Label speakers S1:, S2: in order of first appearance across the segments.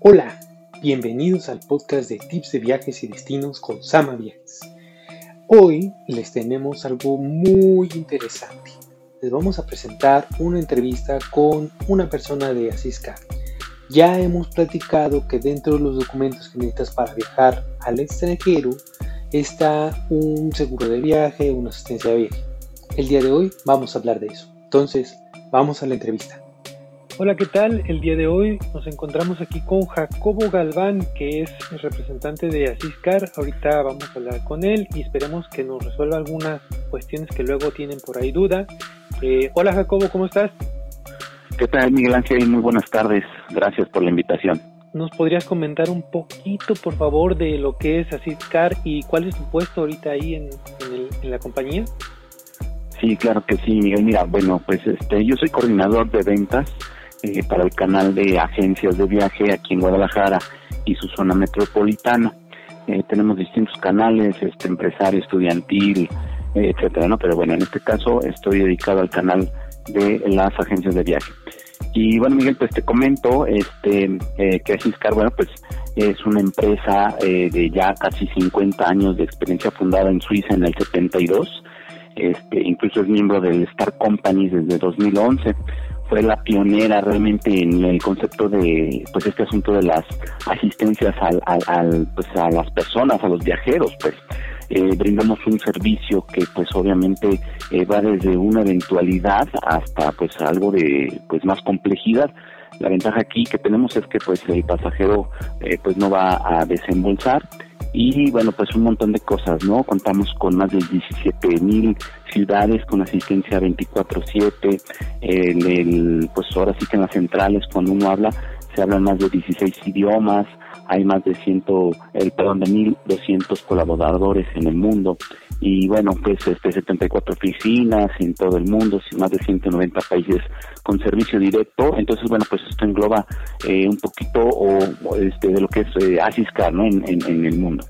S1: Hola, bienvenidos al podcast de tips de viajes y destinos con Sama Viajes. Hoy les tenemos algo muy interesante. Les vamos a presentar una entrevista con una persona de Asiscar. Ya hemos platicado que dentro de los documentos que necesitas para viajar al extranjero está un seguro de viaje, una asistencia de viaje. El día de hoy vamos a hablar de eso. Entonces, vamos a la entrevista. Hola, ¿qué tal? El día de hoy nos encontramos aquí con Jacobo Galván, que es el representante de Asiscar. Ahorita vamos a hablar con él y esperemos que nos resuelva algunas cuestiones que luego tienen por ahí duda. Eh, hola Jacobo, ¿cómo estás?
S2: ¿Qué tal Miguel Ángel? Muy buenas tardes. Gracias por la invitación.
S1: ¿Nos podrías comentar un poquito, por favor, de lo que es Asiscar y cuál es tu puesto ahorita ahí en, en la compañía?
S2: Sí, claro que sí, Miguel. Mira, bueno, pues este, yo soy coordinador de ventas eh, para el canal de agencias de viaje aquí en Guadalajara y su zona metropolitana. Eh, tenemos distintos canales, este empresario, estudiantil, etcétera, ¿no? Pero bueno, en este caso estoy dedicado al canal de las agencias de viaje. Y bueno, Miguel, pues te comento este eh, que Asiscar, bueno, pues es una empresa de ya casi 50 años de experiencia fundada en Suiza en el 72. Este, incluso es miembro del Star Company desde 2011 fue la pionera realmente en el concepto de pues este asunto de las asistencias al, al, pues a las personas a los viajeros pues. Eh, brindamos un servicio que pues obviamente eh, va desde una eventualidad hasta pues algo de pues más complejidad. La ventaja aquí que tenemos es que pues el pasajero eh, pues no va a desembolsar y bueno, pues un montón de cosas, ¿no? Contamos con más de 17 mil ciudades con asistencia 24/7, en el, pues ahora sí que en las centrales cuando uno habla se hablan más de 16 idiomas, hay más de ciento, el perdón, de 1200 colaboradores en el mundo y bueno, pues este 74 oficinas en todo el mundo, más de 190 países con servicio directo. Entonces, bueno, pues esto engloba eh, un poquito o, este, de lo que es eh, Asiscar, ¿no? En, en, el mundo.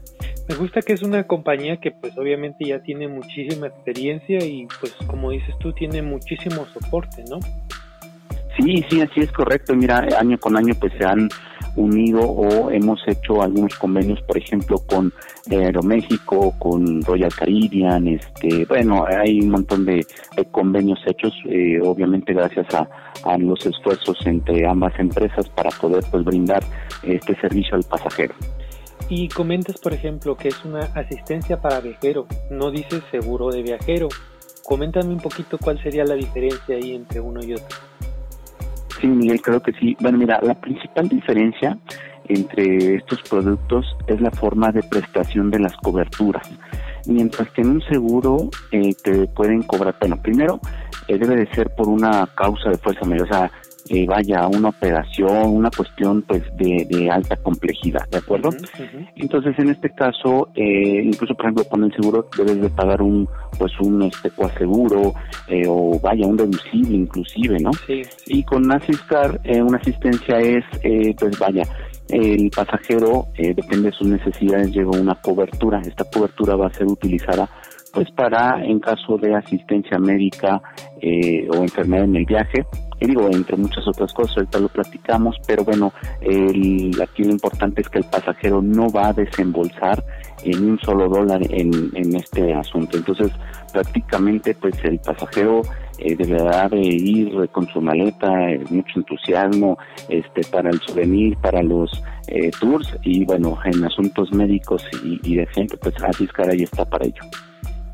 S1: Me gusta que es una compañía que pues obviamente ya tiene muchísima experiencia y pues como dices tú tiene muchísimo soporte, ¿no?
S2: Sí, sí, así es correcto. Mira, año con año pues se han unido o hemos hecho algunos convenios, por ejemplo, con Aeroméxico, con Royal Caribbean, este, bueno, hay un montón de, convenios hechos, eh, obviamente gracias a, a, los esfuerzos entre ambas empresas para poder pues brindar este servicio al pasajero.
S1: Y comentas, por ejemplo, que es una asistencia para viajero, no dices seguro de viajero. Coméntame un poquito cuál sería la diferencia ahí entre uno y otro.
S2: Sí, Miguel, creo que sí. Bueno, mira, la principal diferencia entre estos productos es la forma de prestación de las coberturas. Mientras que en un seguro eh, te pueden cobrar, bueno, primero eh, debe de ser por una causa de fuerza mayor, o sea, eh, vaya, una operación, una cuestión pues de, de alta complejidad, ¿de acuerdo? Entonces, en este caso, eh, incluso por ejemplo con el seguro debes de pagar un pues un este coaseguro eh, o vaya, un deducible inclusive, ¿no? Sí, Y con Asistar, eh, una asistencia es eh, pues vaya, el pasajero, eh, depende de sus necesidades, lleva una cobertura. Esta cobertura va a ser utilizada pues para en caso de asistencia médica eh, o enfermedad en el viaje, y digo, entre muchas otras cosas, ahorita lo platicamos, pero bueno, el, aquí lo importante es que el pasajero no va a desembolsar en un solo dólar en, en este asunto. Entonces, prácticamente, pues el pasajero eh, deberá de ir con su maleta, eh, mucho entusiasmo este, para el souvenir, para los eh, tours y bueno, en asuntos médicos y, de gente, pues Asiscar ahí está para ello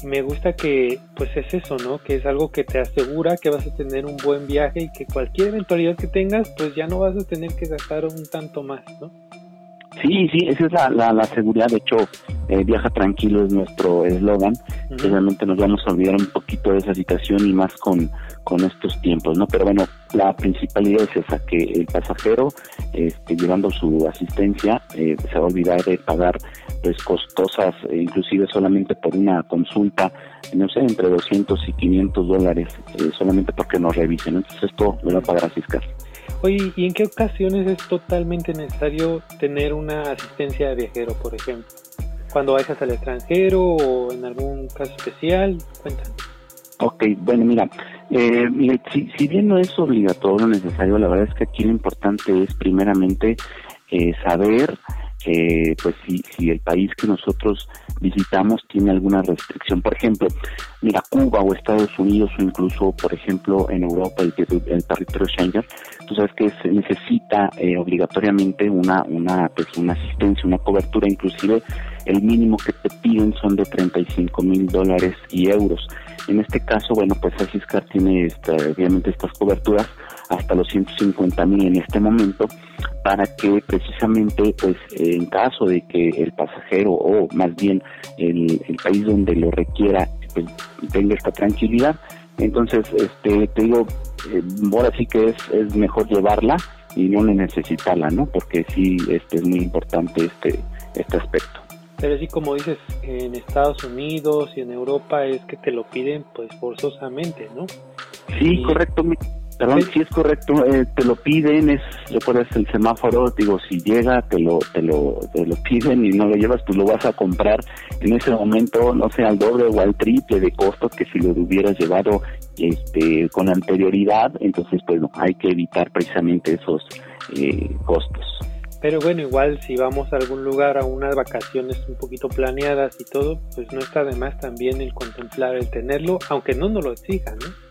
S1: me gusta que pues es eso, ¿no? Que es algo que te asegura que vas a tener un buen viaje y que cualquier eventualidad que tengas, pues ya no vas a tener que gastar un tanto más, ¿no?
S2: Sí, sí, esa es la, la, seguridad. De hecho, eh, viaja tranquilo es nuestro eslogan. Realmente nos vamos a olvidar un poquito de esa situación y más con, con estos tiempos, ¿no? Pero bueno, la principal idea es esa, que el pasajero, este, llevando su asistencia, eh, se va a olvidar de pagar pues costosas, eh, inclusive solamente por una consulta, no sé, entre 200 y 500 dólares, solamente porque nos revisen. Entonces esto lo va a pagar a Ciscar.
S1: Oye, ¿y en qué ocasiones es totalmente necesario tener una asistencia de viajero, por ejemplo? ¿Cuando viajas al extranjero o en algún caso especial? Cuéntanos.
S2: Ok, bueno, mira, eh, si, si, bien no es obligatorio, necesario, la verdad es que aquí lo importante es primeramente eh, saber eh, pues si, si el país que nosotros visitamos tiene alguna restricción. Por ejemplo, mira, Cuba o Estados Unidos o incluso, por ejemplo, en Europa, el, el territorio Schengen, tú sabes que se necesita eh, obligatoriamente una, una, pues, una asistencia, una cobertura, inclusive el mínimo que te piden son de 35 mil dólares y euros. En este caso, bueno, pues Asiscar tiene esta, obviamente estas coberturas hasta los 150 mil en este momento para que precisamente pues en caso de que el pasajero o más bien el, país donde lo requiera pues, tenga esta tranquilidad entonces este te digo eh, ahora sí que es, es mejor llevarla y no necesitarla no porque sí este es muy importante este este aspecto
S1: pero así como dices, en Estados Unidos y en Europa es que te lo piden pues forzosamente, ¿no?
S2: Sí, correcto. Perdón, sí es correcto, eh, te lo piden, es, recuerdas el semáforo, digo, si llega, te lo, te lo, te lo piden y no lo llevas, pues lo vas a comprar en ese momento, no sé, al doble o al triple de costos que si lo hubieras llevado este con anterioridad, entonces pues no, hay que evitar precisamente esos eh, costos.
S1: Pero bueno, igual si vamos a algún lugar a unas vacaciones un poquito planeadas y todo, pues no está de más también el contemplar el tenerlo, aunque no nos lo exijan, ¿no?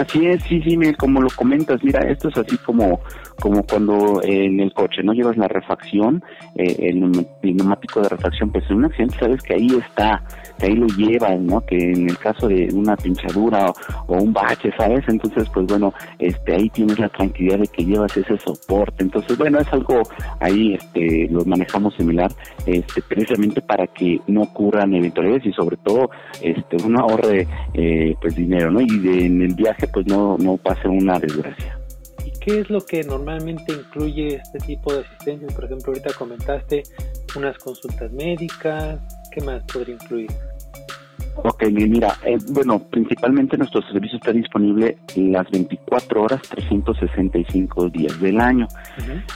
S2: Así es, sí, sí, como lo comentas, mira, esto es así como, como cuando en el coche no llevas la refacción, eh, el, neumático de refacción, pues en un accidente sabes que ahí está, que ahí lo llevas, ¿no? Que en el caso de una pinchadura o, un bache, ¿sabes? Entonces, pues bueno, este, ahí tienes la tranquilidad de que llevas ese soporte. Entonces, bueno, es algo ahí, este, lo manejamos similar, este, precisamente para que no ocurran eventualidades y sobre todo, este, uno ahorre, eh, pues dinero, ¿no? Y en el viaje pues no, no pase una desgracia.
S1: ¿Y qué es lo que normalmente incluye este tipo de asistencias? Por ejemplo, ahorita comentaste unas consultas médicas, ¿qué más podría incluir?
S2: Ok, mira, eh, bueno, principalmente nuestro servicio está disponible las 24 horas, 365 días del año,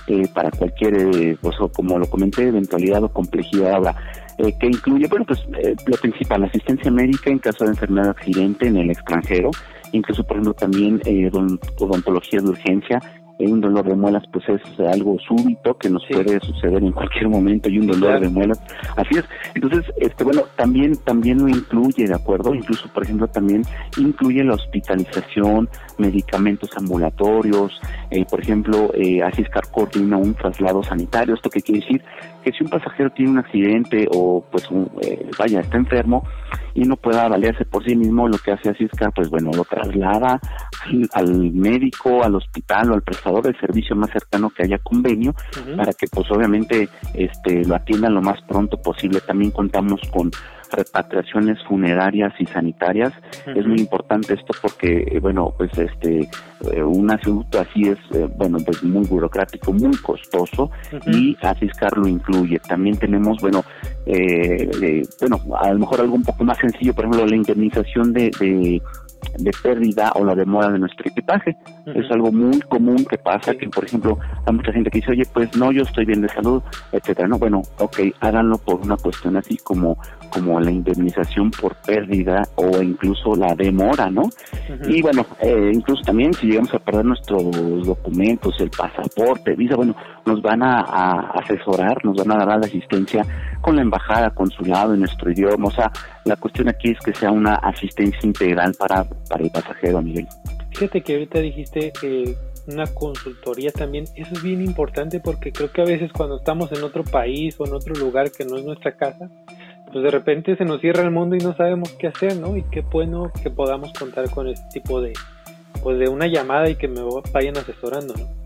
S2: eh, para cualquier, eh, pues, como lo comenté, eventualidad o complejidad ahora. Eh, que incluye, bueno, pues lo principal, asistencia médica en caso de enfermedad o accidente en el extranjero, incluso por ejemplo también eh, odontología de urgencia un dolor de muelas pues es algo súbito que nos puede suceder en cualquier momento y un dolor de muelas. Así es. Entonces este bueno también también lo incluye de acuerdo incluso por ejemplo también incluye la hospitalización medicamentos ambulatorios eh, por ejemplo eh, Asiscar coordina un traslado sanitario. Esto que quiere decir que si un pasajero tiene un accidente o pues eh, vaya está enfermo y no pueda valerse por sí mismo lo que hace Asiscar pues bueno lo traslada al, médico al hospital o al del servicio más cercano que haya convenio para que pues obviamente este lo atiendan lo más pronto posible. También contamos con repatriaciones funerarias y sanitarias. Es muy importante esto porque, eh, bueno, pues este, eh, un asunto así es, eh, bueno, pues muy burocrático, muy costoso y Asiscar lo incluye. También tenemos, bueno, bueno, a lo mejor algo un poco más sencillo, por ejemplo, la indemnización de de pérdida o la demora de nuestro equipaje. Es algo muy común que pasa, que por ejemplo hay mucha gente que dice, oye, pues no, yo estoy bien de salud, etcétera. No, bueno, ok, háganlo por una cuestión así como como la indemnización por pérdida o incluso la demora, ¿no? Y bueno, eh, incluso también si llegamos a perder nuestros documentos, el pasaporte, visa, bueno, nos van a, asesorar, nos van a dar la asistencia con la embajada, consulado en nuestro idioma. O sea, la cuestión aquí es que sea una asistencia integral para, para el pasajero, Miguel.
S1: Fíjate que ahorita dijiste que una consultoría también, eso es bien importante porque creo que a veces cuando estamos en otro país o en otro lugar que no es nuestra casa, pues de repente se nos cierra el mundo y no sabemos qué hacer, ¿no? Y qué bueno que podamos contar con este tipo de, pues de una llamada y que me vayan asesorando, ¿no?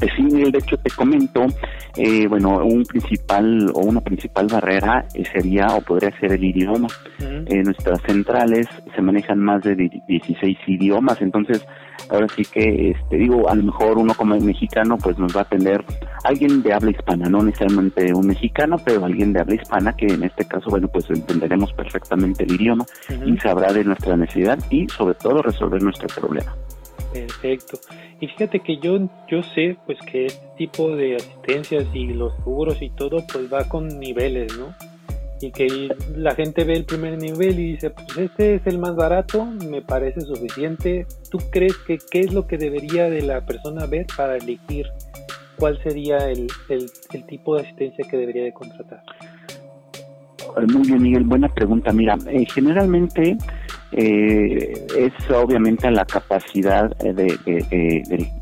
S2: Eh, sí, de hecho te comento, eh, bueno, un principal o una principal barrera eh, sería o podría ser el idioma. En nuestras centrales se manejan más de 16 idiomas, entonces ahora sí que, este, digo, a lo mejor uno como mexicano pues nos va a atender alguien de habla hispana, no necesariamente un mexicano, pero alguien de habla hispana que en este caso, bueno, pues entenderemos perfectamente el idioma y sabrá de nuestra necesidad y sobre todo resolver nuestro problema.
S1: Perfecto. Y fíjate que yo, yo sé pues que este tipo de asistencias y los seguros y todo pues va con niveles, ¿no? y que la gente ve el primer nivel y dice, pues este es el más barato, me parece suficiente. ¿Tú crees que qué es lo que debería de la persona ver para elegir ¿cuál sería el, el, tipo de asistencia que debería de contratar?
S2: Muy bien, Miguel, buena pregunta. Mira, eh, generalmente eh, es obviamente la capacidad de,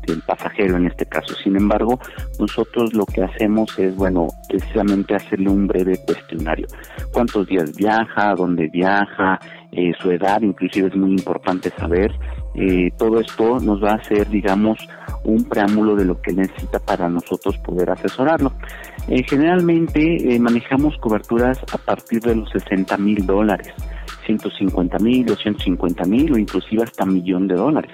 S2: del pasajero en este caso. Sin embargo, nosotros lo que hacemos es, bueno, precisamente hacerle un breve cuestionario. ¿Cuántos días viaja? ¿Dónde viaja? Eh, su edad, inclusive es muy importante saber. Eh, todo esto nos va a hacer, digamos, un preámbulo de lo que necesita para nosotros poder asesorarlo. Eh, generalmente manejamos coberturas a partir de los 60 mil dólares. 150 mil, 250 mil o inclusive hasta millón de dólares.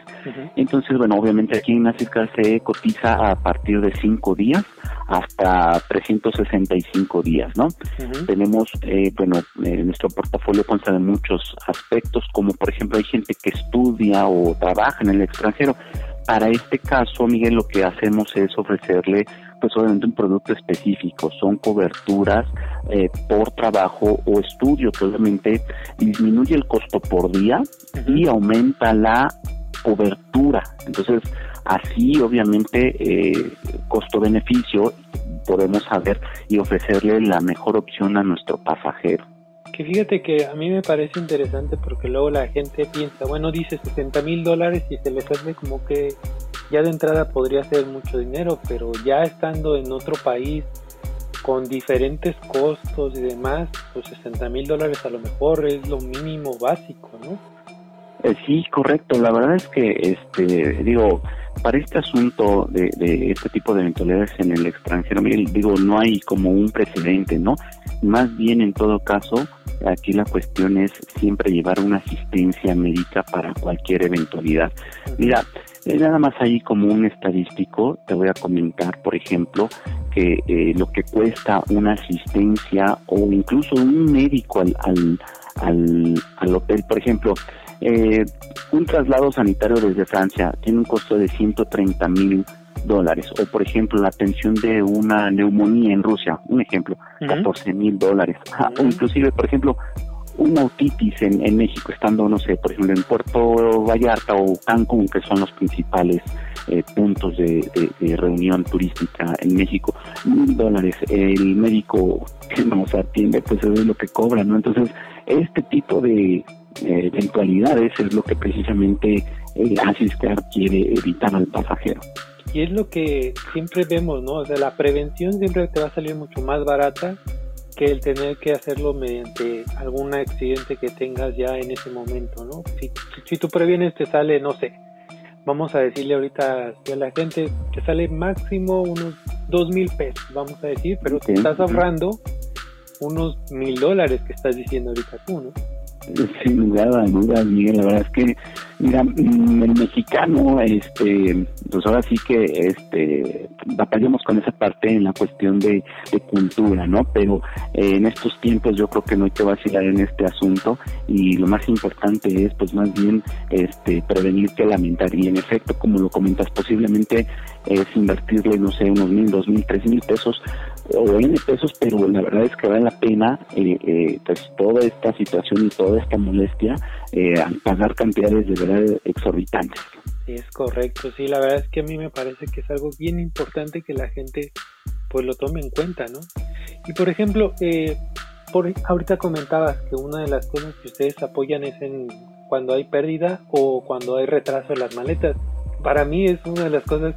S2: Entonces, bueno, obviamente aquí en África se cotiza a partir de cinco días hasta 365 días, ¿no? Tenemos, eh, bueno, eh, nuestro portafolio consta de muchos aspectos, como por ejemplo hay gente que estudia o trabaja en el extranjero. Para este caso, Miguel, lo que hacemos es ofrecerle pues obviamente un producto específico, son coberturas eh, por trabajo o estudio que obviamente disminuye el costo por día y aumenta la cobertura. Entonces, así obviamente eh, costo-beneficio podemos saber y ofrecerle la mejor opción a nuestro pasajero.
S1: Que fíjate que a mí me parece interesante porque luego la gente piensa, bueno, dice 60 mil dólares y se les hace como que ya de entrada podría ser mucho dinero, pero ya estando en otro país con diferentes costos y demás, pues 60 mil dólares a lo mejor es lo mínimo básico, ¿no?
S2: Eh, sí, correcto. La verdad es que, este, digo, para este asunto de, este tipo de eventualidades en el extranjero, digo, no hay como un precedente, ¿no? Más bien, en todo caso, aquí la cuestión es siempre llevar una asistencia médica para cualquier eventualidad. Mira, nada más ahí como un estadístico, te voy a comentar, por ejemplo, que eh, lo que cuesta una asistencia o incluso un médico al, al, al, hotel, por ejemplo, eh, un traslado sanitario desde Francia tiene un costo de 130 mil dólares. O, por ejemplo, la atención de una neumonía en Rusia, un ejemplo, 14 mil dólares. O inclusive, por ejemplo, una autitis en, en México, estando, no sé, por ejemplo, en Puerto Vallarta o Cancún, que son los principales eh, puntos de, reunión turística en México, mil dólares. El médico que nos atiende, pues es lo que cobra, ¿no? Entonces, este tipo de eh, eventualidades es lo que precisamente el Asiscar quiere evitar al pasajero.
S1: Y es lo que siempre vemos, ¿no? O sea, la prevención siempre te va a salir mucho más barata que el tener que hacerlo mediante algún accidente que tengas ya en ese momento, ¿no? Si, si tú previenes te sale, no sé, vamos a decirle ahorita a la gente, te sale máximo unos dos mil pesos, vamos a decir, pero te estás ahorrando unos mil dólares que estás diciendo ahorita tú, ¿no?
S2: Sin lugar a dudas, Miguel, la verdad es que, mira, mm, el mexicano, este, pues ahora sí que, este, batallamos con esa parte en la cuestión de, cultura, ¿no? Pero eh, en estos tiempos yo creo que no hay que vacilar en este asunto y lo más importante es, pues más bien, este, prevenir que lamentar y en efecto, como lo comentas, posiblemente es invertirle, no sé, unos mil, dos mil, tres mil pesos o N pesos, pero la verdad es que vale la pena eh, eh, pues toda esta situación y toda esta molestia eh, al pagar cantidades de verdad exorbitantes.
S1: Sí, es correcto, sí, la verdad es que a mí me parece que es algo bien importante que la gente pues lo tome en cuenta, ¿no? Y por ejemplo, eh, por, ahorita comentabas que una de las cosas que ustedes apoyan es en cuando hay pérdida o cuando hay retraso en las maletas. Para mí es una de las cosas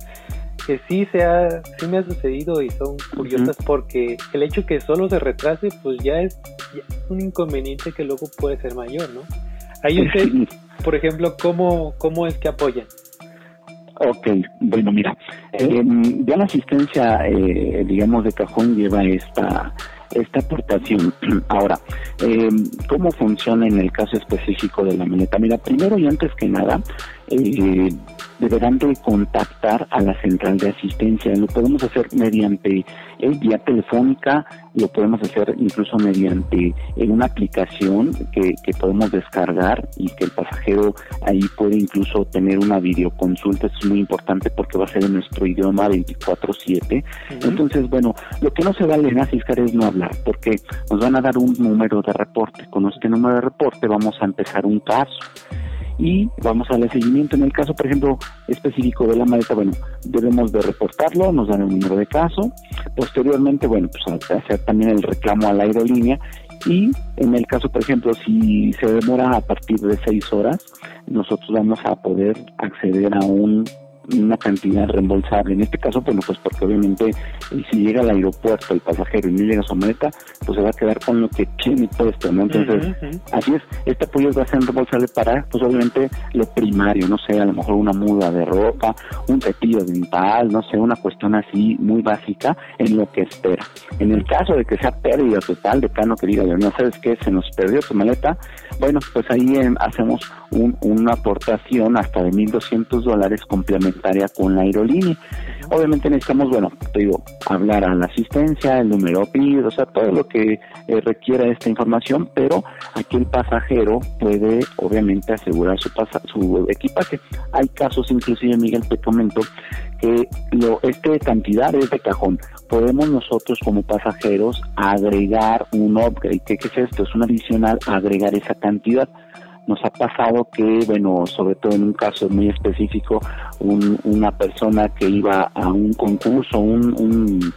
S1: que sí se ha, sí me ha sucedido y son curiosas porque el hecho que solo se retrase pues ya es, un inconveniente que luego puede ser mayor, ¿no? Ahí usted, por ejemplo, ¿cómo, cómo es que apoyan?
S2: Ok, bueno, mira, eh, ya la asistencia, eh, digamos, de cajón lleva esta esta aportación. Ahora, eh, ¿cómo funciona en el caso específico de la maleta? Mira, primero y antes que nada, eh, deberán de contactar a la central de asistencia. Lo podemos hacer mediante el vía telefónica, lo podemos hacer incluso mediante en una aplicación que, que podemos descargar y que el pasajero ahí puede incluso tener una videoconsulta. Es muy importante porque va a ser en nuestro idioma 24/7. Entonces, bueno, lo que no se vale en Asiscar es no hablar porque nos van a dar un número de reporte. Con este número de reporte vamos a empezar un caso y vamos a darle seguimiento. En el caso, por ejemplo, específico de la maleta, bueno, debemos de reportarlo, nos dan el número de caso, posteriormente, bueno, pues hacer también el reclamo a la aerolínea y en el caso, por ejemplo, si se demora a partir de seis horas, nosotros vamos a poder acceder a un una cantidad reembolsable. En este caso, bueno, pues porque obviamente si llega al aeropuerto el pasajero y no llega a su maleta, pues se va a quedar con lo que tiene puesto, ¿no? Entonces, así es, este apoyo va a ser reembolsable para, pues obviamente, lo primario, no sé, a lo mejor una muda de ropa, un cepillo dental, no sé, una cuestión así muy básica en lo que espera. En el caso de que sea pérdida total de plano que diga, no sabes qué, se nos perdió tu maleta, bueno, pues ahí em, hacemos una aportación hasta de 1.200 dólares complementaria con la aerolínea. Obviamente necesitamos, bueno, te digo, hablar a la asistencia, el número PID, o sea, todo lo que eh, requiera esta información, pero aquí el pasajero puede, obviamente, asegurar su, su equipaje. Hay casos, inclusive, Miguel, te comento, que lo, este cantidad es de cajón. Podemos nosotros como pasajeros agregar un upgrade. ¿Qué, qué es esto? Es un adicional agregar esa cantidad nos ha pasado que, bueno, sobre todo en un caso muy específico, una persona que iba a un concurso, un,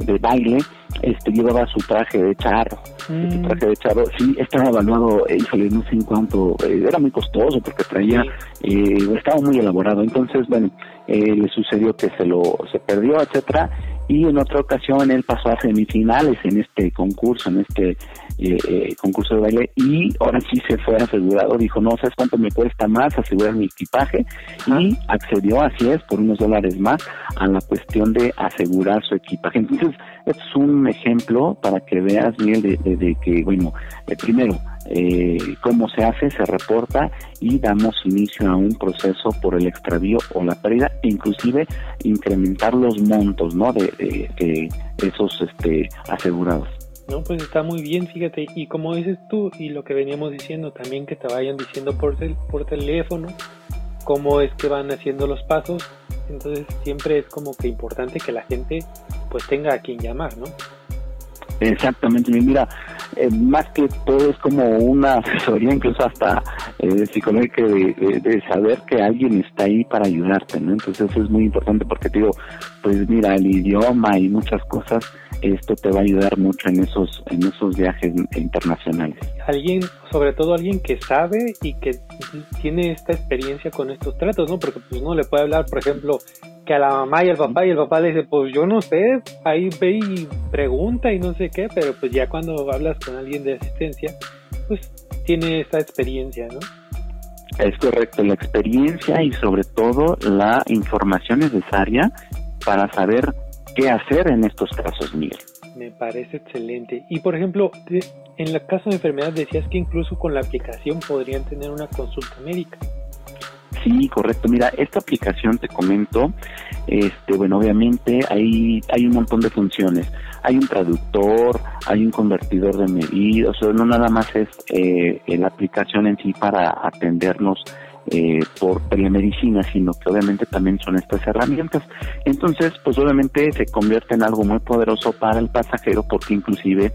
S2: de baile, este llevaba su traje de charro, su mm. traje de charro, sí, estaba evaluado, eh, híjole, no sé en cuánto, eh, era muy costoso porque traía, eh, estaba muy elaborado, entonces, bueno, eh, le sucedió que se lo, se perdió, etcétera, y en otra ocasión él pasó a semifinales en este concurso, en este eh, eh, concurso de baile y ahora sí se fue asegurado, dijo no sabes cuánto me cuesta más asegurar mi equipaje y accedió así es por unos dólares más a la cuestión de asegurar su equipaje. Entonces es un ejemplo para que veas Miguel de, de, que bueno, eh, primero eh, cómo se hace, se reporta y damos inicio a un proceso por el extravío o la pérdida, inclusive incrementar los montos, ¿no? De, de, esos este, asegurados.
S1: No, pues está muy bien, fíjate, y como dices tú, y lo que veníamos diciendo también, que te vayan diciendo por, por teléfono cómo es que van haciendo los pasos, entonces siempre es como que importante que la gente pues tenga a quien llamar, ¿no?
S2: Exactamente, mira, eh, más que todo es como una asesoría, incluso hasta eh, psicológica, de, saber que alguien está ahí para ayudarte, ¿no? Entonces eso es muy importante porque te digo, pues mira, el idioma y muchas cosas, esto te va a ayudar mucho en esos, en esos viajes internacionales.
S1: Alguien, sobre todo alguien que sabe y que tiene esta experiencia con estos tratos, ¿no? Porque pues no le puede hablar, por ejemplo, que a la mamá y al papá y el papá le dice, pues yo no sé, ahí ve y pregunta y no sé qué, pero pues ya cuando hablas con alguien de asistencia, pues tiene esa experiencia, ¿no?
S2: Es correcto, la experiencia y sobre todo la información necesaria para saber qué hacer en estos casos, Miguel.
S1: Me parece excelente. Y por ejemplo, en el caso de enfermedad decías que incluso con la aplicación podrían tener una consulta médica.
S2: Sí, correcto. Mira, esta aplicación te comento, este, bueno, obviamente hay, hay un montón de funciones. Hay un traductor, hay un convertidor de medidas, o sea, no nada más es eh, la aplicación en sí para atendernos eh, por telemedicina, sino que obviamente también son estas herramientas. Entonces, pues obviamente se convierte en algo muy poderoso para el pasajero porque inclusive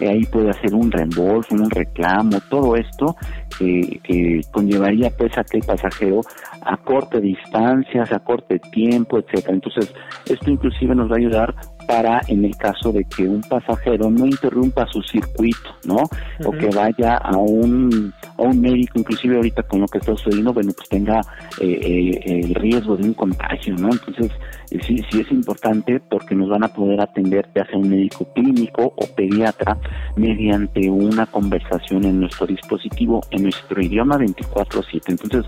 S2: eh, ahí puede hacer un reembolso, un reclamo, todo esto que conllevaría pues a que el pasajero acorte distancias, acorte tiempo, etcétera. Entonces, esto inclusive nos va a ayudar para en el caso de que un pasajero no interrumpa su circuito, ¿no? O que vaya a un, a un médico, inclusive ahorita con lo que está sucediendo, bueno, pues tenga eh, eh, el riesgo de un contagio, ¿no? Entonces, eh, sí, sí es importante porque nos van a poder atender ya sea un médico clínico o pediatra mediante una conversación en nuestro dispositivo, en nuestro idioma 24-7. Entonces,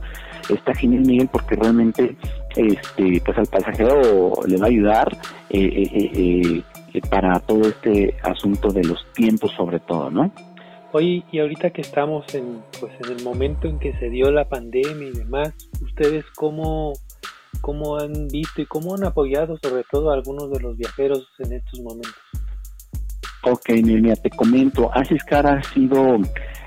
S2: está genial, Miguel, porque realmente este pues al pasajero le va a ayudar eh, eh, eh, para todo este asunto de los tiempos sobre todo, ¿no?
S1: Oye, y ahorita que estamos en pues en el momento en que se dio la pandemia y demás, ustedes cómo cómo han visto y cómo han apoyado sobre todo a algunos de los viajeros en estos momentos.
S2: Ok, mira, te comento, Asiscar ha sido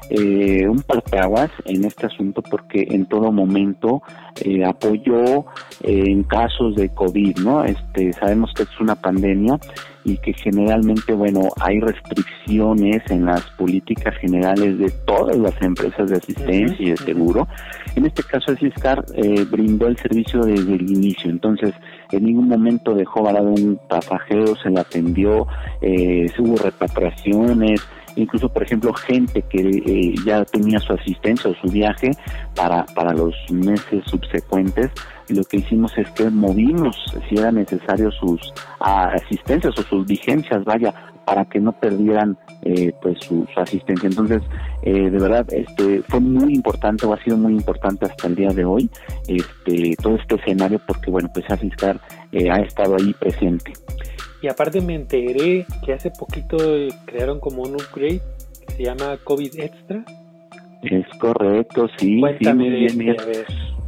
S2: eh, un parteaguas en este asunto porque en todo momento eh, apoyó eh, en casos de COVID, ¿no? Este, sabemos que es una pandemia y que generalmente, bueno, hay restricciones en las políticas generales de todas las empresas de asistencia y de seguro. En este caso, Ciscar eh, brindó el servicio desde el inicio, entonces en ningún momento dejó varado un pasajero, se le atendió, eh, hubo repatriaciones, incluso por ejemplo gente que eh, ya tenía su asistencia o su viaje para, para los meses subsecuentes, lo que hicimos es que movimos si era necesario sus ah, asistencias o sus vigencias, vaya, para que no perdieran eh, pues su, asistencia. Entonces, eh, de verdad, este fue muy importante o ha sido muy importante hasta el día de hoy este todo este escenario porque, bueno, pues Asiscar eh, ha estado ahí presente.
S1: Y aparte me enteré que hace poquito crearon como un upgrade que se llama COVID Extra.
S2: Es correcto, sí.
S1: Cuéntame
S2: sí,
S1: muy bien.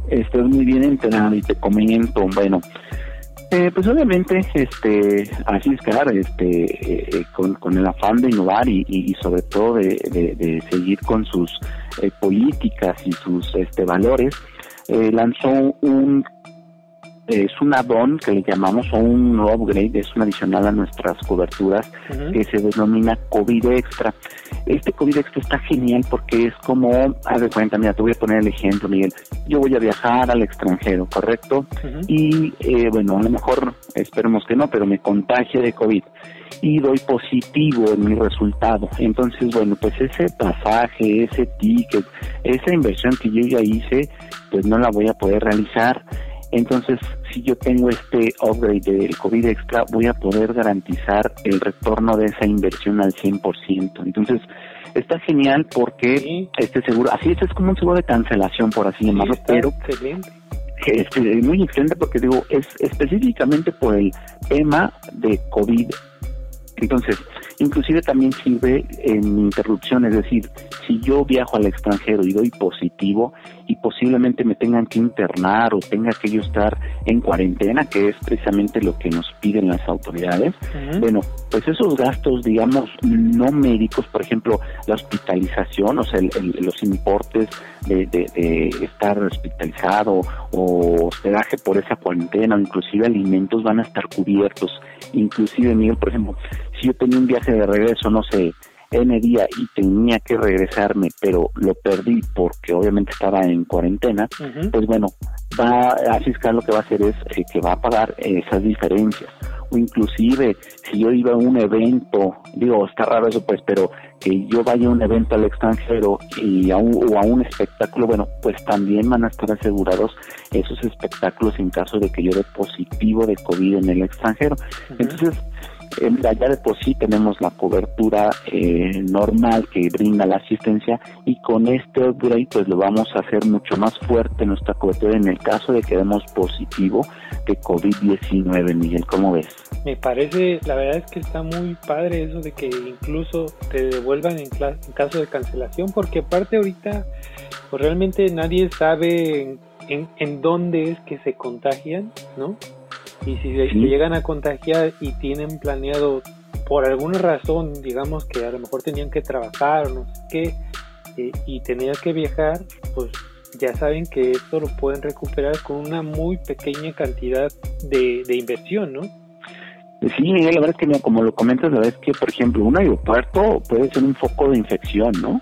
S2: Estoy muy bien enterado y te comento, bueno, eh, pues obviamente, este, así es claro, este, eh, con, con, el afán de innovar y, y sobre todo de, de, seguir con sus eh, políticas y sus este, valores, eh, lanzó un es un add-on que le llamamos o un upgrade, es un adicional a nuestras coberturas que se denomina COVID Extra. Este COVID Extra está genial porque es como, haz de cuenta, mira, te voy a poner el ejemplo, Miguel. Yo voy a viajar al extranjero, ¿correcto? Y eh, bueno, a lo mejor, esperemos que no, pero me contagie de COVID y doy positivo en mi resultado. Entonces, bueno, pues ese pasaje, ese ticket, esa inversión que yo ya hice, pues no la voy a poder realizar entonces, si yo tengo este upgrade del COVID extra, voy a poder garantizar el retorno de esa inversión al 100%. Entonces, está genial porque este seguro, así es, es como un seguro de cancelación, por así llamarlo, pero excelente. Este, muy excelente porque digo, es específicamente por el tema de COVID. Entonces, Inclusive también sirve en interrupción, es decir, si yo viajo al extranjero y doy positivo y posiblemente me tengan que internar o tenga que yo estar en cuarentena, que es precisamente lo que nos piden las autoridades, bueno, pues esos gastos, digamos, no médicos, por ejemplo, la hospitalización, o sea, los importes de, de, estar hospitalizado o hospedaje por esa cuarentena o inclusive alimentos van a estar cubiertos. Inclusive, Miguel, por ejemplo, si yo tenía un viaje de regreso, no sé, N día y tenía que regresarme, pero lo perdí porque obviamente estaba en cuarentena, pues bueno, va a fiscal lo que va a hacer es eh, que va a pagar esas diferencias. O inclusive, si yo iba a un evento, digo, está raro eso pues, pero que yo vaya a un evento al extranjero y a un, o a un espectáculo, bueno, pues también van a estar asegurados esos espectáculos en caso de que yo dé positivo de COVID en el extranjero. Entonces, eh, ya de por sí tenemos la cobertura eh, normal que brinda la asistencia y con este upgrade pues lo vamos a hacer mucho más fuerte nuestra cobertura en el caso de que demos positivo de COVID-19, Miguel, ¿cómo ves?
S1: Me parece, la verdad es que está muy padre eso de que incluso te devuelvan en, caso de cancelación porque aparte ahorita pues realmente nadie sabe en, en dónde es que se contagian, ¿no? Y si se llegan a contagiar y tienen planeado por alguna razón, digamos que a lo mejor tenían que trabajar o no sé qué, eh, y tenían que viajar, pues ya saben que esto lo pueden recuperar con una muy pequeña cantidad de, de inversión, ¿no?
S2: Sí, Miguel, la verdad es que como lo comentas, la verdad es que, por ejemplo, un aeropuerto puede ser un foco de infección, ¿no?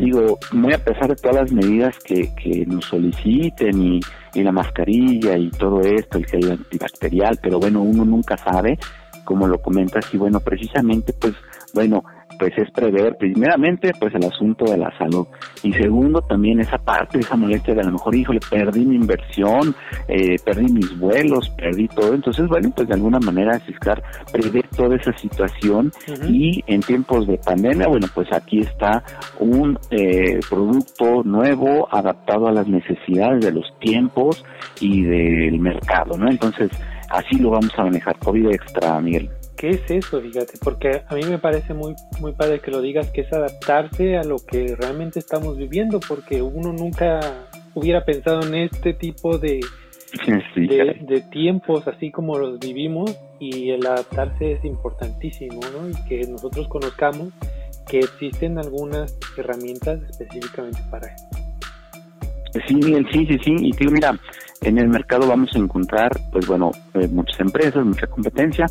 S2: Digo, muy a pesar de todas las medidas que, que nos soliciten y, y la mascarilla y todo esto, el gel antibacterial, pero bueno, uno nunca sabe, como lo comentas, y bueno, precisamente, pues, bueno, pues es prever primeramente pues el asunto de la salud. Y segundo también esa parte esa molestia de a lo mejor híjole perdí mi inversión eh, perdí mis vuelos perdí todo. Entonces bueno pues de alguna manera fiscar prever toda esa situación. Y en tiempos de pandemia bueno pues aquí está un eh, producto nuevo adaptado a las necesidades de los tiempos y del mercado no entonces así lo vamos a manejar. COVID extra Miguel
S1: ¿Qué es eso? Fíjate, porque a mí me parece muy, muy padre que lo digas, que es adaptarse a lo que realmente estamos viviendo, porque uno nunca hubiera pensado en este tipo de, de, tiempos así como los vivimos y el adaptarse es importantísimo, ¿no? Y que nosotros conozcamos que existen algunas herramientas específicamente para eso.
S2: Sí, sí, sí, sí. Y digo, mira, en el mercado vamos a encontrar, pues bueno, eh, muchas empresas, mucha competencia,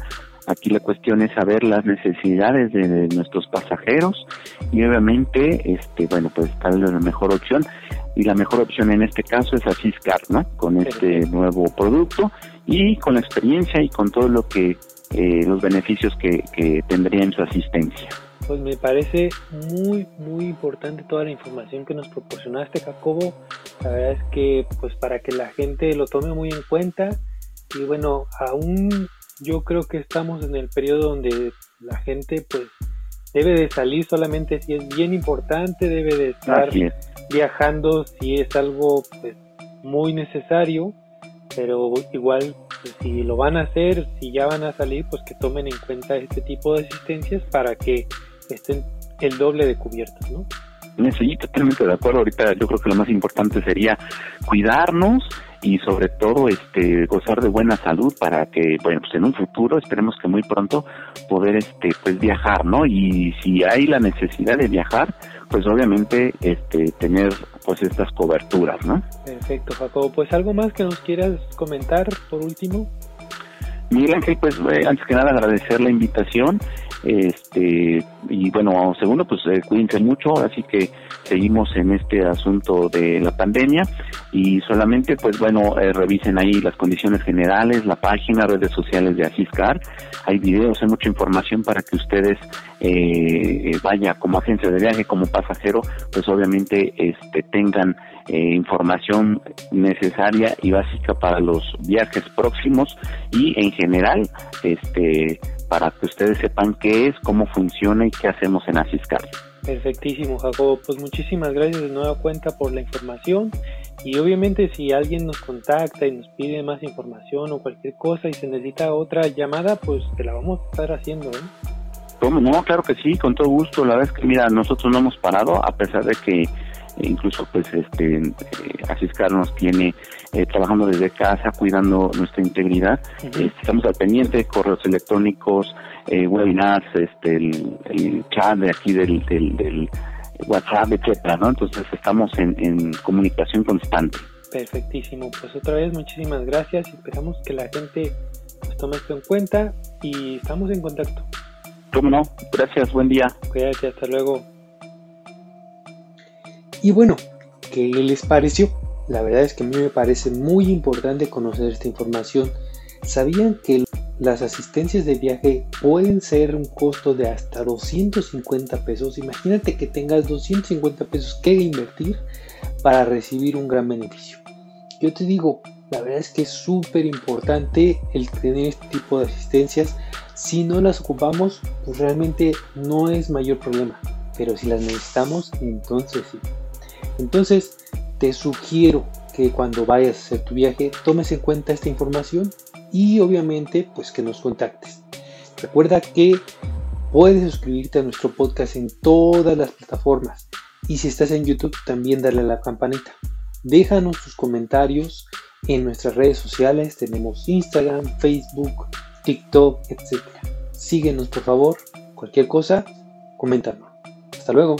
S2: Aquí la cuestión es saber las necesidades de, nuestros pasajeros y obviamente, este, bueno, pues tal es la mejor opción y la mejor opción en este caso es Asiscar, ¿no? Con este nuevo producto y con la experiencia y con todo lo que eh, los beneficios que, que tendría en su asistencia.
S1: Pues me parece muy muy importante toda la información que nos proporcionaste, Jacobo. La verdad es que pues para que la gente lo tome muy en cuenta y bueno, aún yo creo que estamos en el periodo donde la gente pues debe de salir solamente si es bien importante, debe de estar viajando si es algo pues, muy necesario, pero igual pues, si lo van a hacer, si ya van a salir, pues que tomen en cuenta este tipo de asistencias para que estén el doble de cubiertos, ¿no?
S2: Sí, totalmente de acuerdo. Ahorita yo creo que lo más importante sería cuidarnos y sobre todo este gozar de buena salud para que bueno pues en un futuro esperemos que muy pronto poder este pues viajar no y si hay la necesidad de viajar pues obviamente este tener pues estas coberturas no
S1: perfecto Jacobo. Pues algo más que nos quieras comentar por último
S2: Miguel Ángel pues eh, antes que nada agradecer la invitación este y bueno segundo pues eh, cuídense mucho así que seguimos en este asunto de la pandemia y solamente pues bueno eh, revisen ahí las condiciones generales la página redes sociales de Asiscar. Hay videos hay mucha información para que ustedes eh, vaya como agencia de viaje como pasajero pues obviamente este tengan eh, información necesaria y básica para los viajes próximos y en general este para que ustedes sepan qué es, cómo funciona y qué hacemos en Asiscar.
S1: Perfectísimo, Jacobo. Pues muchísimas gracias de nueva cuenta por la información. Y obviamente si alguien nos contacta y nos pide más información o cualquier cosa y se necesita otra llamada, pues te la vamos a estar haciendo. ¿eh?
S2: ¿Cómo no? Claro que sí, con todo gusto. La verdad es que, mira, nosotros no hemos parado, a pesar de que incluso pues este eh, tiene eh, trabajando desde casa cuidando nuestra integridad. Este, estamos al pendiente correos electrónicos eh, webinars este el, chat de aquí del, del, WhatsApp etcétera no entonces estamos en, en comunicación constante.
S1: Perfectísimo. Pues otra vez muchísimas gracias. Esperamos que la gente nos tome esto en cuenta y estamos en contacto.
S2: Cómo no gracias buen día.
S1: Cuídate hasta luego y bueno, ¿qué les pareció? La verdad es que a mí me parece muy importante conocer esta información. ¿Sabían que las asistencias de viaje pueden ser un costo de hasta 250 pesos? Imagínate que tengas 250 pesos que invertir para recibir un gran beneficio. Yo te digo, la verdad es que es súper importante el tener este tipo de asistencias. Si no las ocupamos, pues realmente no es mayor problema. Pero si las necesitamos, entonces sí. Entonces, te sugiero que cuando vayas a hacer tu viaje tomes en cuenta esta información y obviamente pues que nos contactes. Recuerda que puedes suscribirte a nuestro podcast en todas las plataformas y si estás en YouTube también dale a la campanita. Déjanos tus comentarios en nuestras redes sociales, tenemos Instagram, Facebook, TikTok, etc. Síguenos por favor, cualquier cosa, coméntanos. Hasta luego.